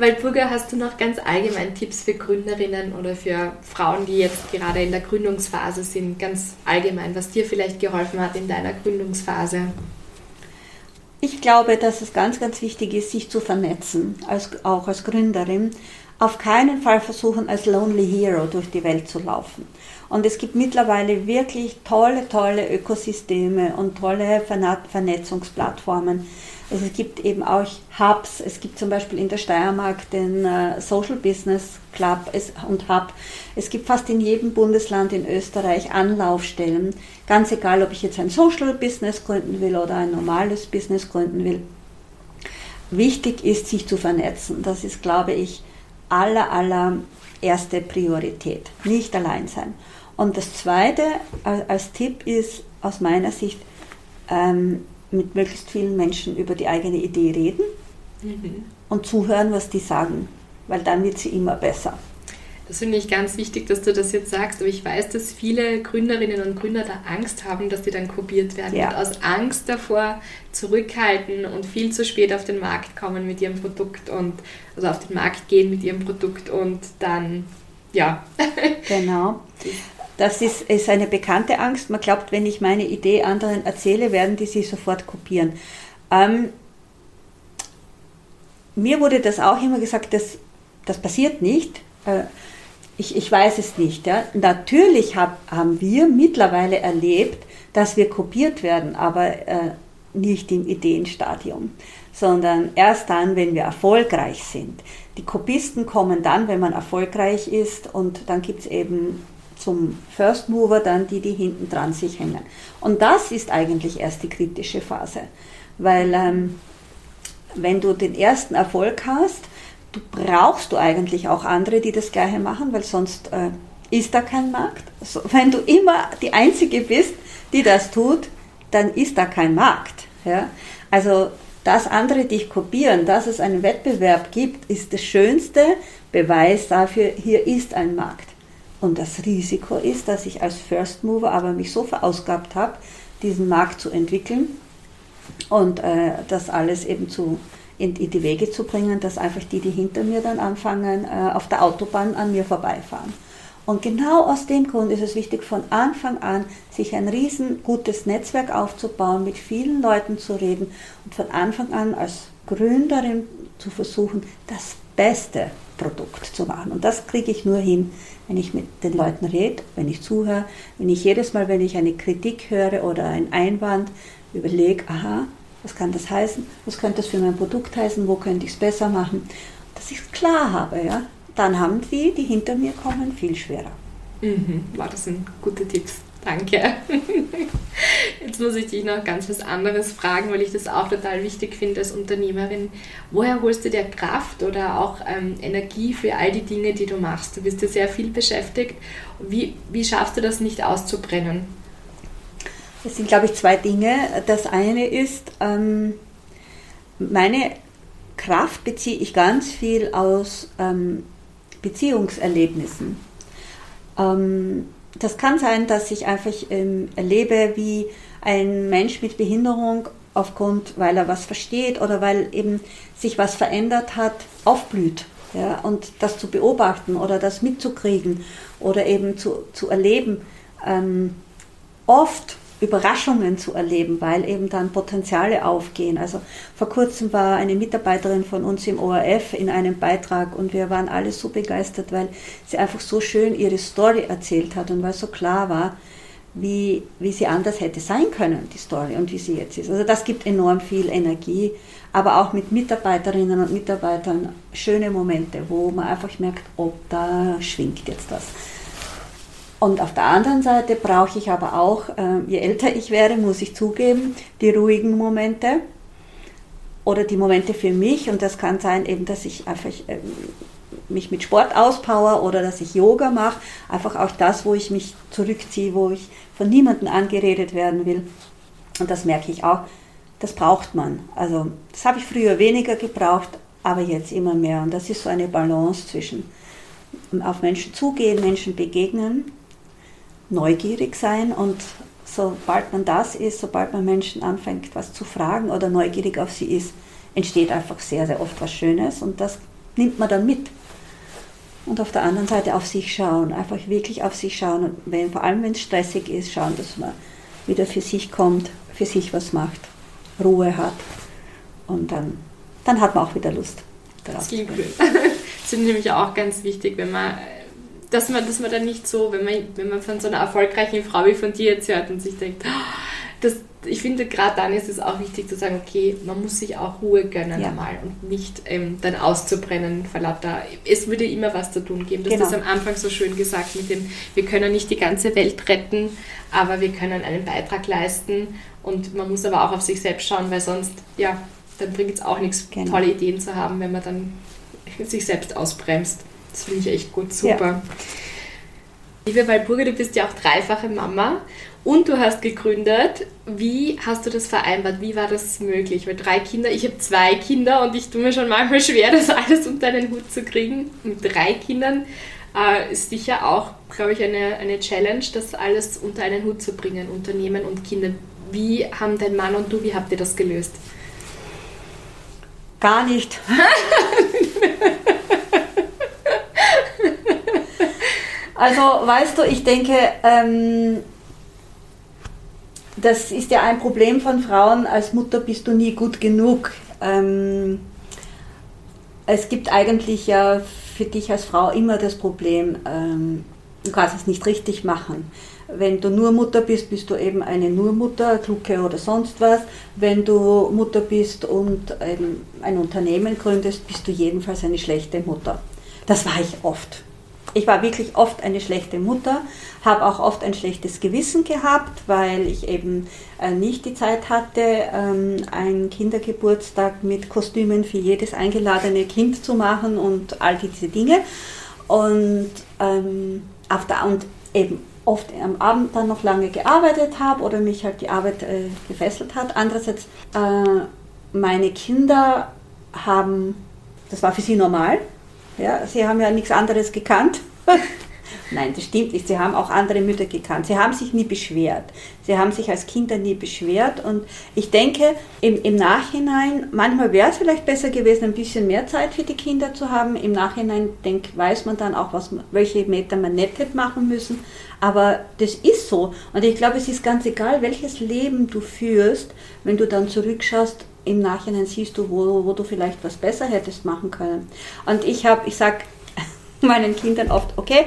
Waldburger, hast du noch ganz allgemein Tipps für Gründerinnen oder für Frauen, die jetzt gerade in der Gründungsphase sind, ganz allgemein, was dir vielleicht geholfen hat in deiner Gründungsphase? Ich glaube, dass es ganz, ganz wichtig ist, sich zu vernetzen, als, auch als Gründerin. Auf keinen Fall versuchen, als Lonely Hero durch die Welt zu laufen. Und es gibt mittlerweile wirklich tolle, tolle Ökosysteme und tolle Vernetzungsplattformen also es gibt eben auch Hubs. Es gibt zum Beispiel in der Steiermark den äh, Social Business Club und Hub. Es gibt fast in jedem Bundesland in Österreich Anlaufstellen. Ganz egal, ob ich jetzt ein Social Business gründen will oder ein normales Business gründen will. Wichtig ist, sich zu vernetzen. Das ist, glaube ich, aller, aller erste Priorität. Nicht allein sein. Und das Zweite als Tipp ist aus meiner Sicht, ähm, mit möglichst vielen Menschen über die eigene Idee reden mhm. und zuhören, was die sagen, weil dann wird sie immer besser. Das finde ich ganz wichtig, dass du das jetzt sagst, aber ich weiß, dass viele Gründerinnen und Gründer da Angst haben, dass die dann kopiert werden ja. und aus Angst davor zurückhalten und viel zu spät auf den Markt kommen mit ihrem Produkt und also auf den Markt gehen mit ihrem Produkt und dann ja. Genau. Das ist, ist eine bekannte Angst. Man glaubt, wenn ich meine Idee anderen erzähle, werden die sie sofort kopieren. Ähm, mir wurde das auch immer gesagt, dass das passiert nicht. Äh, ich, ich weiß es nicht. Ja. Natürlich hab, haben wir mittlerweile erlebt, dass wir kopiert werden, aber äh, nicht im Ideenstadium, sondern erst dann, wenn wir erfolgreich sind. Die Kopisten kommen dann, wenn man erfolgreich ist und dann gibt es eben zum First Mover dann die, die hinten dran sich hängen. Und das ist eigentlich erst die kritische Phase, weil ähm, wenn du den ersten Erfolg hast, du brauchst du eigentlich auch andere, die das gleiche machen, weil sonst äh, ist da kein Markt. Also, wenn du immer die Einzige bist, die das tut, dann ist da kein Markt. Ja? Also dass andere dich kopieren, dass es einen Wettbewerb gibt, ist der schönste Beweis dafür, hier ist ein Markt. Und das Risiko ist, dass ich als First Mover aber mich so verausgabt habe, diesen Markt zu entwickeln und äh, das alles eben zu, in, in, die Wege zu bringen, dass einfach die, die hinter mir dann anfangen, äh, auf der Autobahn an mir vorbeifahren. Und genau aus dem Grund ist es wichtig, von Anfang an sich ein riesen gutes Netzwerk aufzubauen, mit vielen Leuten zu reden und von Anfang an als Gründerin zu versuchen, das beste Produkt zu machen. Und das kriege ich nur hin, wenn ich mit den Leuten rede, wenn ich zuhöre, wenn ich jedes Mal, wenn ich eine Kritik höre oder einen Einwand, überlege, aha, was kann das heißen, was könnte das für mein Produkt heißen, wo könnte ich es besser machen, dass ich es klar habe, ja, dann haben die, die hinter mir kommen, viel schwerer. Mhm. Wow, das sind gute Tipps. Danke. Jetzt muss ich dich noch ganz was anderes fragen, weil ich das auch total wichtig finde als Unternehmerin. Woher holst du dir Kraft oder auch ähm, Energie für all die Dinge, die du machst? Du bist ja sehr viel beschäftigt. Wie, wie schaffst du das nicht auszubrennen? Es sind, glaube ich, zwei Dinge. Das eine ist, ähm, meine Kraft beziehe ich ganz viel aus ähm, Beziehungserlebnissen. Ähm, das kann sein, dass ich einfach ähm, erlebe, wie ein Mensch mit Behinderung aufgrund, weil er was versteht oder weil eben sich was verändert hat, aufblüht. Ja, und das zu beobachten oder das mitzukriegen oder eben zu, zu erleben, ähm, oft Überraschungen zu erleben, weil eben dann Potenziale aufgehen. Also vor kurzem war eine Mitarbeiterin von uns im ORF in einem Beitrag und wir waren alle so begeistert, weil sie einfach so schön ihre Story erzählt hat und weil so klar war, wie, wie sie anders hätte sein können, die Story und wie sie jetzt ist. Also das gibt enorm viel Energie, aber auch mit Mitarbeiterinnen und Mitarbeitern schöne Momente, wo man einfach merkt, oh, da schwingt jetzt was. Und auf der anderen Seite brauche ich aber auch, äh, je älter ich werde, muss ich zugeben, die ruhigen Momente oder die Momente für mich. Und das kann sein, eben, dass ich einfach äh, mich mit Sport auspower oder dass ich Yoga mache. Einfach auch das, wo ich mich zurückziehe, wo ich von niemandem angeredet werden will. Und das merke ich auch, das braucht man. Also das habe ich früher weniger gebraucht, aber jetzt immer mehr. Und das ist so eine Balance zwischen auf Menschen zugehen, Menschen begegnen neugierig sein und sobald man das ist, sobald man Menschen anfängt, was zu fragen oder neugierig auf sie ist, entsteht einfach sehr, sehr oft was Schönes und das nimmt man dann mit. Und auf der anderen Seite auf sich schauen, einfach wirklich auf sich schauen und wenn, vor allem wenn es stressig ist, schauen, dass man wieder für sich kommt, für sich was macht, Ruhe hat und dann, dann hat man auch wieder Lust. Das klingt gut. Das ist nämlich auch ganz wichtig, wenn man dass man, dass man dann nicht so, wenn man, wenn man von so einer erfolgreichen Frau wie von dir jetzt hört und sich denkt, das, ich finde, gerade dann ist es auch wichtig zu sagen, okay, man muss sich auch Ruhe gönnen ja. einmal und nicht ähm, dann auszubrennen vor lauter. Es würde immer was zu tun geben. Du genau. hast das am Anfang so schön gesagt mit dem, wir können nicht die ganze Welt retten, aber wir können einen Beitrag leisten und man muss aber auch auf sich selbst schauen, weil sonst, ja, dann bringt es auch nichts, genau. tolle Ideen zu haben, wenn man dann sich selbst ausbremst. Das finde ich echt gut, super. Ja. Liebe Walburga, du bist ja auch dreifache Mama und du hast gegründet. Wie hast du das vereinbart? Wie war das möglich? Weil drei Kinder, ich habe zwei Kinder und ich tue mir schon manchmal schwer, das alles unter einen Hut zu kriegen. Mit drei Kindern äh, ist sicher auch, glaube ich, eine, eine Challenge, das alles unter einen Hut zu bringen, Unternehmen und Kinder. Wie haben dein Mann und du, wie habt ihr das gelöst? Gar nicht. Also, weißt du, ich denke, ähm, das ist ja ein Problem von Frauen. Als Mutter bist du nie gut genug. Ähm, es gibt eigentlich ja für dich als Frau immer das Problem, ähm, du kannst es nicht richtig machen. Wenn du nur Mutter bist, bist du eben eine Nurmutter, Klucke oder sonst was. Wenn du Mutter bist und ein Unternehmen gründest, bist du jedenfalls eine schlechte Mutter. Das war ich oft ich war wirklich oft eine schlechte Mutter, habe auch oft ein schlechtes Gewissen gehabt, weil ich eben äh, nicht die Zeit hatte, ähm, einen Kindergeburtstag mit Kostümen für jedes eingeladene Kind zu machen und all diese Dinge. Und, ähm, auf der, und eben oft am Abend dann noch lange gearbeitet habe oder mich halt die Arbeit äh, gefesselt hat. Andererseits, äh, meine Kinder haben, das war für sie normal, ja, sie haben ja nichts anderes gekannt. Nein, das stimmt nicht. Sie haben auch andere Mütter gekannt. Sie haben sich nie beschwert. Sie haben sich als Kinder nie beschwert. Und ich denke, im, im Nachhinein, manchmal wäre es vielleicht besser gewesen, ein bisschen mehr Zeit für die Kinder zu haben. Im Nachhinein denk, weiß man dann auch, was, welche Meter man nicht hätte machen müssen. Aber das ist so. Und ich glaube, es ist ganz egal, welches Leben du führst, wenn du dann zurückschaust, im Nachhinein siehst du, wo, wo du vielleicht was besser hättest machen können. Und ich habe, ich sage meinen Kindern oft, okay,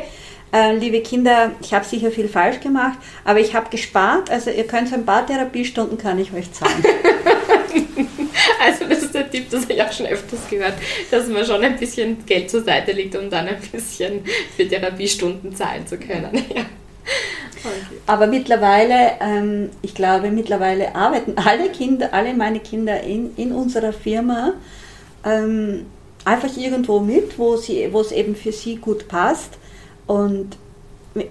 äh, liebe Kinder, ich habe sicher viel falsch gemacht, aber ich habe gespart, also ihr könnt ein paar Therapiestunden kann ich euch zahlen. also das ist der Tipp, das habe ich auch schon öfters gehört, dass man schon ein bisschen Geld zur Seite legt, um dann ein bisschen für Therapiestunden zahlen zu können. Ja. Aber mittlerweile, ähm, ich glaube, mittlerweile arbeiten alle Kinder, alle meine Kinder in, in unserer Firma ähm, einfach irgendwo mit, wo, sie, wo es eben für sie gut passt. Und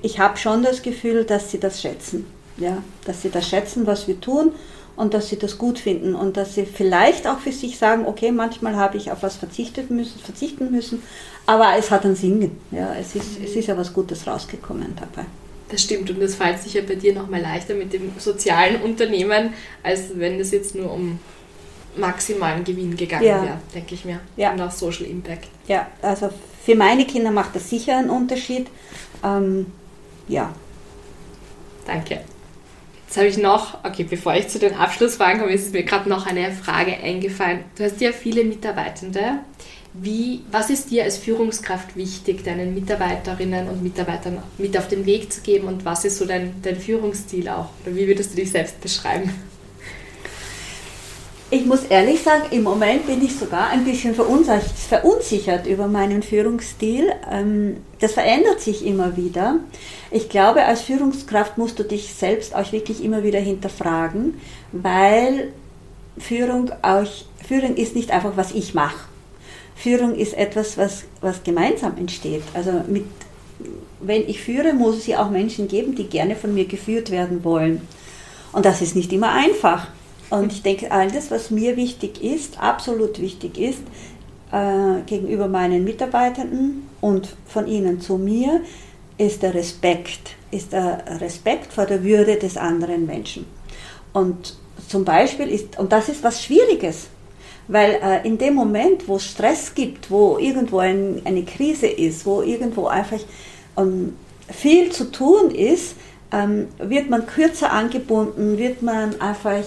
ich habe schon das Gefühl, dass sie das schätzen. Ja, dass sie das schätzen, was wir tun und dass sie das gut finden und dass sie vielleicht auch für sich sagen, okay, manchmal habe ich auf was verzichtet müssen, verzichten müssen, aber es hat einen Sinn. Ja, es ist, es ist ja was Gutes rausgekommen dabei. Das stimmt und das fällt sich ja bei dir nochmal leichter mit dem sozialen Unternehmen, als wenn es jetzt nur um maximalen Gewinn gegangen ja. wäre, denke ich mir. Ja. Und auch Social Impact. Ja, also für meine Kinder macht das sicher einen Unterschied. Ähm, ja. Danke. Jetzt habe ich noch, okay, bevor ich zu den Abschlussfragen komme, ist mir gerade noch eine Frage eingefallen. Du hast ja viele Mitarbeitende. Wie, was ist dir als Führungskraft wichtig, deinen Mitarbeiterinnen und Mitarbeitern mit auf den Weg zu geben und was ist so dein, dein Führungsstil auch? Oder wie würdest du dich selbst beschreiben? Ich muss ehrlich sagen, im Moment bin ich sogar ein bisschen verunsichert über meinen Führungsstil. Ähm, das verändert sich immer wieder. Ich glaube, als Führungskraft musst du dich selbst auch wirklich immer wieder hinterfragen, weil Führung, auch, Führung ist nicht einfach, was ich mache. Führung ist etwas, was, was gemeinsam entsteht. Also mit, wenn ich führe, muss es ja auch Menschen geben, die gerne von mir geführt werden wollen. Und das ist nicht immer einfach. Und ich denke, all das, was mir wichtig ist, absolut wichtig ist, äh, gegenüber meinen Mitarbeitenden und von ihnen zu mir, ist der Respekt, ist der Respekt vor der Würde des anderen Menschen. Und zum Beispiel ist, und das ist was Schwieriges, weil äh, in dem Moment, wo es Stress gibt, wo irgendwo ein, eine Krise ist, wo irgendwo einfach ähm, viel zu tun ist, ähm, wird man kürzer angebunden, wird man einfach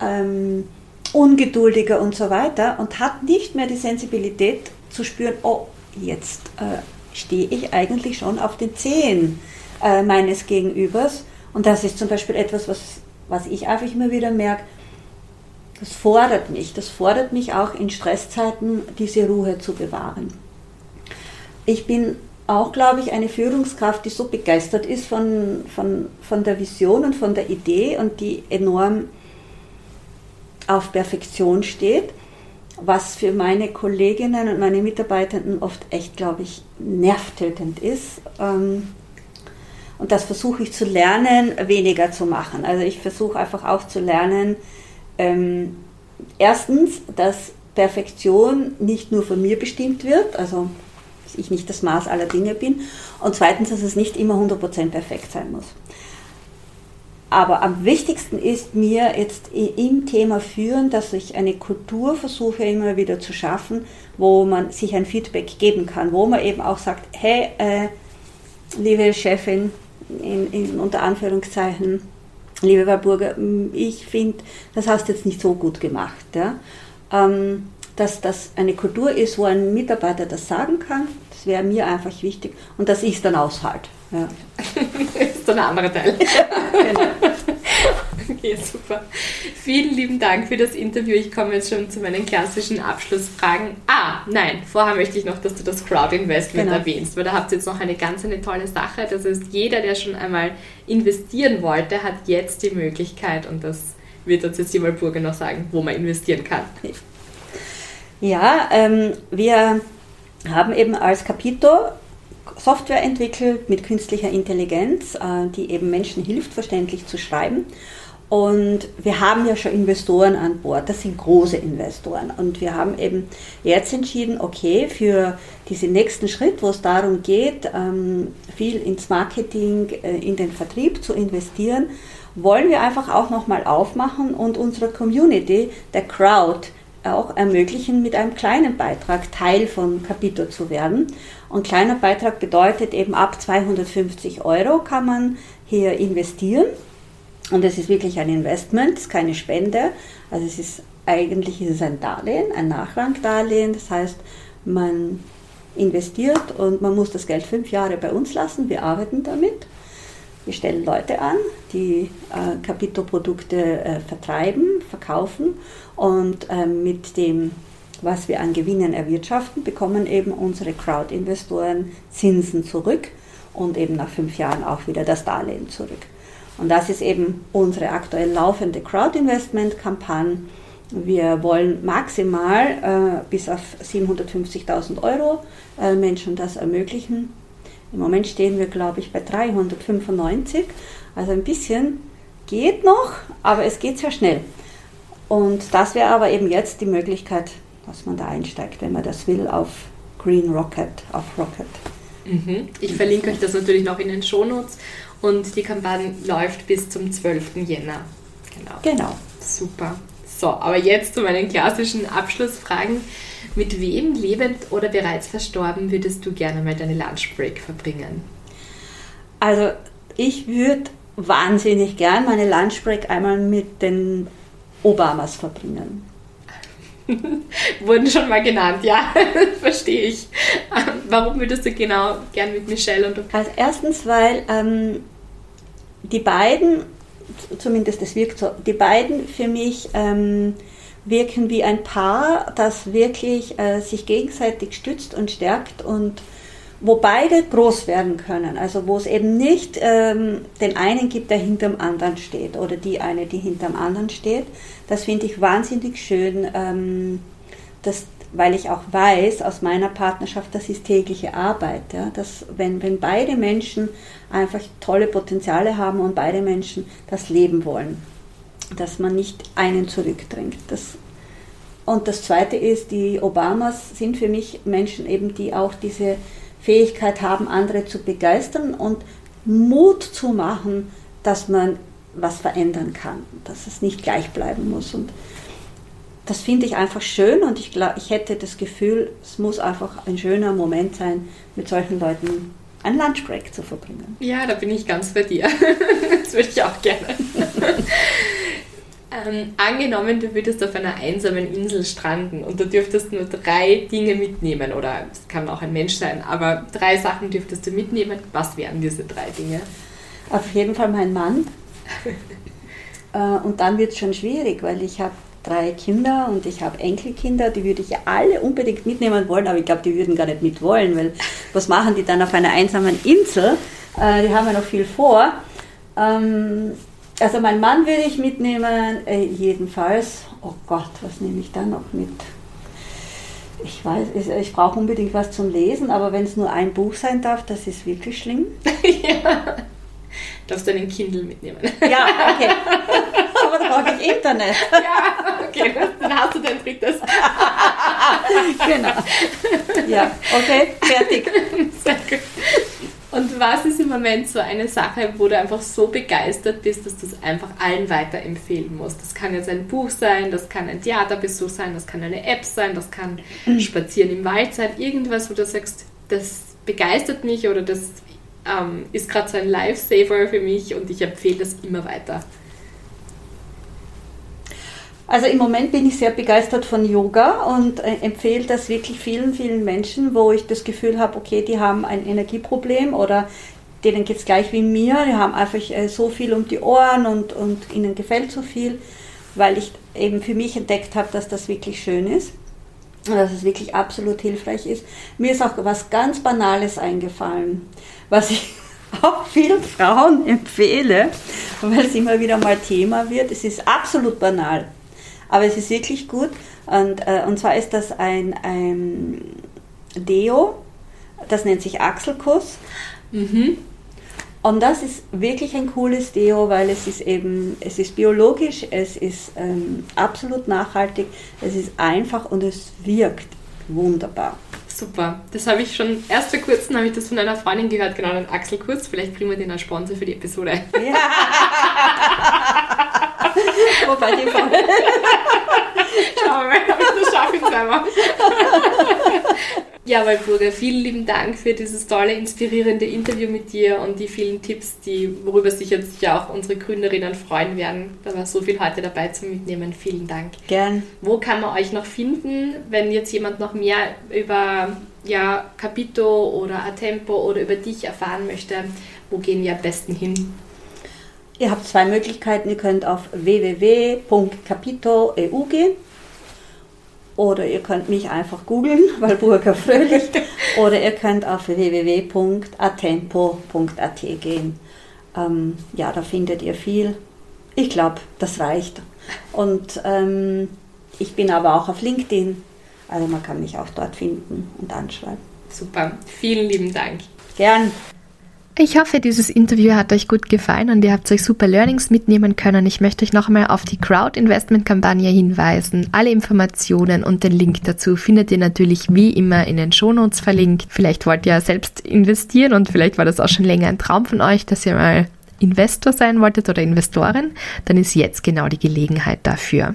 ähm, ungeduldiger und so weiter und hat nicht mehr die Sensibilität zu spüren, oh, jetzt äh, stehe ich eigentlich schon auf den Zehen äh, meines Gegenübers. Und das ist zum Beispiel etwas, was, was ich einfach immer wieder merke, das fordert mich. Das fordert mich auch in Stresszeiten, diese Ruhe zu bewahren. Ich bin auch, glaube ich, eine Führungskraft, die so begeistert ist von, von, von der Vision und von der Idee und die enorm auf Perfektion steht, was für meine Kolleginnen und meine Mitarbeitenden oft echt, glaube ich, nervtötend ist. Ähm, und das versuche ich zu lernen, weniger zu machen. Also ich versuche einfach auch zu lernen, ähm, erstens, dass Perfektion nicht nur von mir bestimmt wird, also dass ich nicht das Maß aller Dinge bin, und zweitens, dass es nicht immer 100% perfekt sein muss. Aber am wichtigsten ist mir jetzt im Thema Führen, dass ich eine Kultur versuche immer wieder zu schaffen, wo man sich ein Feedback geben kann, wo man eben auch sagt, hey, äh, liebe Chefin, in, in, unter Anführungszeichen, liebe Warburger, ich finde, das hast du jetzt nicht so gut gemacht. Ja? Ähm, dass das eine Kultur ist, wo ein Mitarbeiter das sagen kann, das wäre mir einfach wichtig und dass ich es dann aushalte. Ja. das ist dann ein anderer Teil. genau. Okay, super. Vielen lieben Dank für das Interview. Ich komme jetzt schon zu meinen klassischen Abschlussfragen. Ah, nein, vorher möchte ich noch, dass du das Crowd-Investment genau. erwähnst, weil da habt ihr jetzt noch eine ganz eine tolle Sache. Das heißt, jeder, der schon einmal investieren wollte, hat jetzt die Möglichkeit und das wird uns jetzt die Malburger noch sagen, wo man investieren kann. Ja, ähm, wir haben eben als Capito Software entwickelt mit künstlicher Intelligenz, äh, die eben Menschen hilft, verständlich zu schreiben. Und wir haben ja schon Investoren an Bord, das sind große Investoren. Und wir haben eben jetzt entschieden, okay, für diesen nächsten Schritt, wo es darum geht, ähm, viel ins Marketing, äh, in den Vertrieb zu investieren, wollen wir einfach auch nochmal aufmachen und unserer Community, der Crowd, auch ermöglichen, mit einem kleinen Beitrag Teil von Capito zu werden. Und kleiner Beitrag bedeutet eben ab 250 Euro kann man hier investieren. Und es ist wirklich ein Investment, es ist keine Spende. Also es ist eigentlich ist es ein Darlehen, ein Nachrangdarlehen. Das heißt, man investiert und man muss das Geld fünf Jahre bei uns lassen. Wir arbeiten damit. Wir stellen Leute an, die äh, Capito-Produkte äh, vertreiben, verkaufen und äh, mit dem, was wir an Gewinnen erwirtschaften, bekommen eben unsere Crowd-Investoren Zinsen zurück und eben nach fünf Jahren auch wieder das Darlehen zurück. Und das ist eben unsere aktuell laufende Crowd-Investment-Kampagne. Wir wollen maximal äh, bis auf 750.000 Euro äh, Menschen das ermöglichen. Im Moment stehen wir, glaube ich, bei 395. Also ein bisschen geht noch, aber es geht sehr schnell. Und das wäre aber eben jetzt die Möglichkeit, dass man da einsteigt, wenn man das will, auf Green Rocket, auf Rocket. Mhm. Ich verlinke euch das natürlich noch in den Shownotes und die Kampagne läuft bis zum 12. Jänner. Genau. Genau. Super. So, aber jetzt zu meinen klassischen Abschlussfragen. Mit wem lebend oder bereits verstorben würdest du gerne mal deine Lunchbreak verbringen? Also ich würde wahnsinnig gern meine Lunchbreak einmal mit den Obamas verbringen. Wurden schon mal genannt, ja, verstehe ich. Warum würdest du genau gern mit Michelle und Also erstens, weil ähm, die beiden, zumindest das wirkt so, die beiden für mich ähm, wirken wie ein Paar, das wirklich äh, sich gegenseitig stützt und stärkt und wo beide groß werden können. Also wo es eben nicht ähm, den einen gibt, der hinterm anderen steht oder die eine, die hinterm anderen steht. Das finde ich wahnsinnig schön, ähm, dass, weil ich auch weiß aus meiner Partnerschaft, das ist tägliche Arbeit. Ja, dass wenn, wenn beide Menschen einfach tolle Potenziale haben und beide Menschen das leben wollen, dass man nicht einen zurückdrängt. Das, und das Zweite ist, die Obamas sind für mich Menschen eben, die auch diese Fähigkeit haben, andere zu begeistern und Mut zu machen, dass man was verändern kann, dass es nicht gleich bleiben muss. Und das finde ich einfach schön und ich, glaub, ich hätte das Gefühl, es muss einfach ein schöner Moment sein, mit solchen Leuten einen Lunchbreak zu verbringen. Ja, da bin ich ganz bei dir. das würde ich auch gerne. Ähm, angenommen, du würdest auf einer einsamen Insel stranden und du dürftest nur drei Dinge mitnehmen, oder es kann auch ein Mensch sein, aber drei Sachen dürftest du mitnehmen. Was wären diese drei Dinge? Auf jeden Fall mein Mann. äh, und dann wird es schon schwierig, weil ich habe drei Kinder und ich habe Enkelkinder, die würde ich ja alle unbedingt mitnehmen wollen, aber ich glaube, die würden gar nicht mit wollen, weil was machen die dann auf einer einsamen Insel? Äh, die haben ja noch viel vor. Ähm, also mein Mann würde ich mitnehmen, äh, jedenfalls. Oh Gott, was nehme ich dann noch mit? Ich weiß, ich, ich brauche unbedingt was zum Lesen, aber wenn es nur ein Buch sein darf, das ist wirklich schlimm. ja. Du darfst einen Kindle mitnehmen. Ja, okay. aber da brauche ich Internet. ja, okay, dann hast du dein drittes. genau. Ja, okay, fertig. Sehr gut. Und was ist im Moment so eine Sache, wo du einfach so begeistert bist, dass du es einfach allen weiterempfehlen musst? Das kann jetzt ein Buch sein, das kann ein Theaterbesuch sein, das kann eine App sein, das kann mhm. Spazieren im Wald sein, irgendwas, wo du sagst, das begeistert mich oder das ähm, ist gerade so ein Lifesaver für mich und ich empfehle das immer weiter. Also im Moment bin ich sehr begeistert von Yoga und äh, empfehle das wirklich vielen, vielen Menschen, wo ich das Gefühl habe, okay, die haben ein Energieproblem oder denen geht es gleich wie mir, die haben einfach äh, so viel um die Ohren und, und ihnen gefällt so viel, weil ich eben für mich entdeckt habe, dass das wirklich schön ist und dass es wirklich absolut hilfreich ist. Mir ist auch was ganz Banales eingefallen, was ich auch vielen Frauen empfehle, weil es immer wieder mal Thema wird. Es ist absolut banal. Aber es ist wirklich gut. Und, äh, und zwar ist das ein, ein Deo, das nennt sich Achselkuss. Mhm. Und das ist wirklich ein cooles Deo, weil es ist eben, es ist biologisch, es ist ähm, absolut nachhaltig, es ist einfach und es wirkt wunderbar. Super. Das habe ich schon erst vor kurzem habe ich das von einer Freundin gehört, genau den Axel Kurz. Vielleicht kriegen wir den als Sponsor für die Episode. Ja. Wobei die Frau. Schauen wir mal, ob ich das schaffe zweimal. Ja, Walpurga, vielen lieben Dank für dieses tolle, inspirierende Interview mit dir und die vielen Tipps, die, worüber sich jetzt ja auch unsere Gründerinnen freuen werden. Da war so viel heute dabei zum Mitnehmen. Vielen Dank. Gern. Wo kann man euch noch finden, wenn jetzt jemand noch mehr über ja, Capito oder Atempo oder über dich erfahren möchte? Wo gehen wir am besten hin? Ihr habt zwei Möglichkeiten. Ihr könnt auf www.capito.eu gehen oder ihr könnt mich einfach googeln, Walburga Fröhlich, oder ihr könnt auf www.atempo.at gehen. Ähm, ja, da findet ihr viel. Ich glaube, das reicht. Und ähm, ich bin aber auch auf LinkedIn, also man kann mich auch dort finden und anschreiben. Super, vielen lieben Dank. Gern. Ich hoffe, dieses Interview hat euch gut gefallen und ihr habt euch super Learnings mitnehmen können. Ich möchte euch nochmal auf die Crowd Investment Kampagne hinweisen. Alle Informationen und den Link dazu findet ihr natürlich wie immer in den Shownotes verlinkt. Vielleicht wollt ihr ja selbst investieren und vielleicht war das auch schon länger ein Traum von euch, dass ihr mal Investor sein wolltet oder Investorin. Dann ist jetzt genau die Gelegenheit dafür.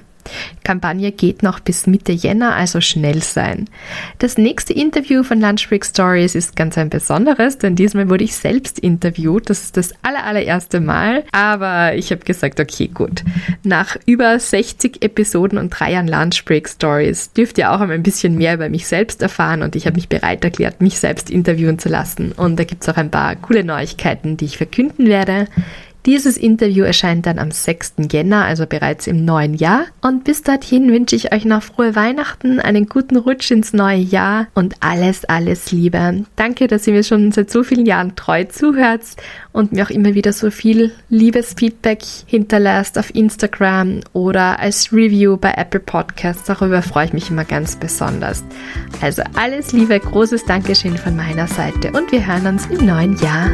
Kampagne geht noch bis Mitte Jänner, also schnell sein. Das nächste Interview von Lunchbreak Stories ist ganz ein besonderes, denn diesmal wurde ich selbst interviewt. Das ist das allererste Mal, aber ich habe gesagt, okay, gut. Nach über 60 Episoden und drei Jahren Lunchbreak Stories dürft ihr auch ein bisschen mehr über mich selbst erfahren und ich habe mich bereit erklärt, mich selbst interviewen zu lassen. Und da gibt es auch ein paar coole Neuigkeiten, die ich verkünden werde. Dieses Interview erscheint dann am 6. Jänner, also bereits im neuen Jahr. Und bis dorthin wünsche ich euch noch frohe Weihnachten, einen guten Rutsch ins neue Jahr und alles, alles Liebe. Danke, dass ihr mir schon seit so vielen Jahren treu zuhört und mir auch immer wieder so viel liebes Feedback hinterlasst auf Instagram oder als Review bei Apple Podcasts. Darüber freue ich mich immer ganz besonders. Also alles Liebe, großes Dankeschön von meiner Seite und wir hören uns im neuen Jahr.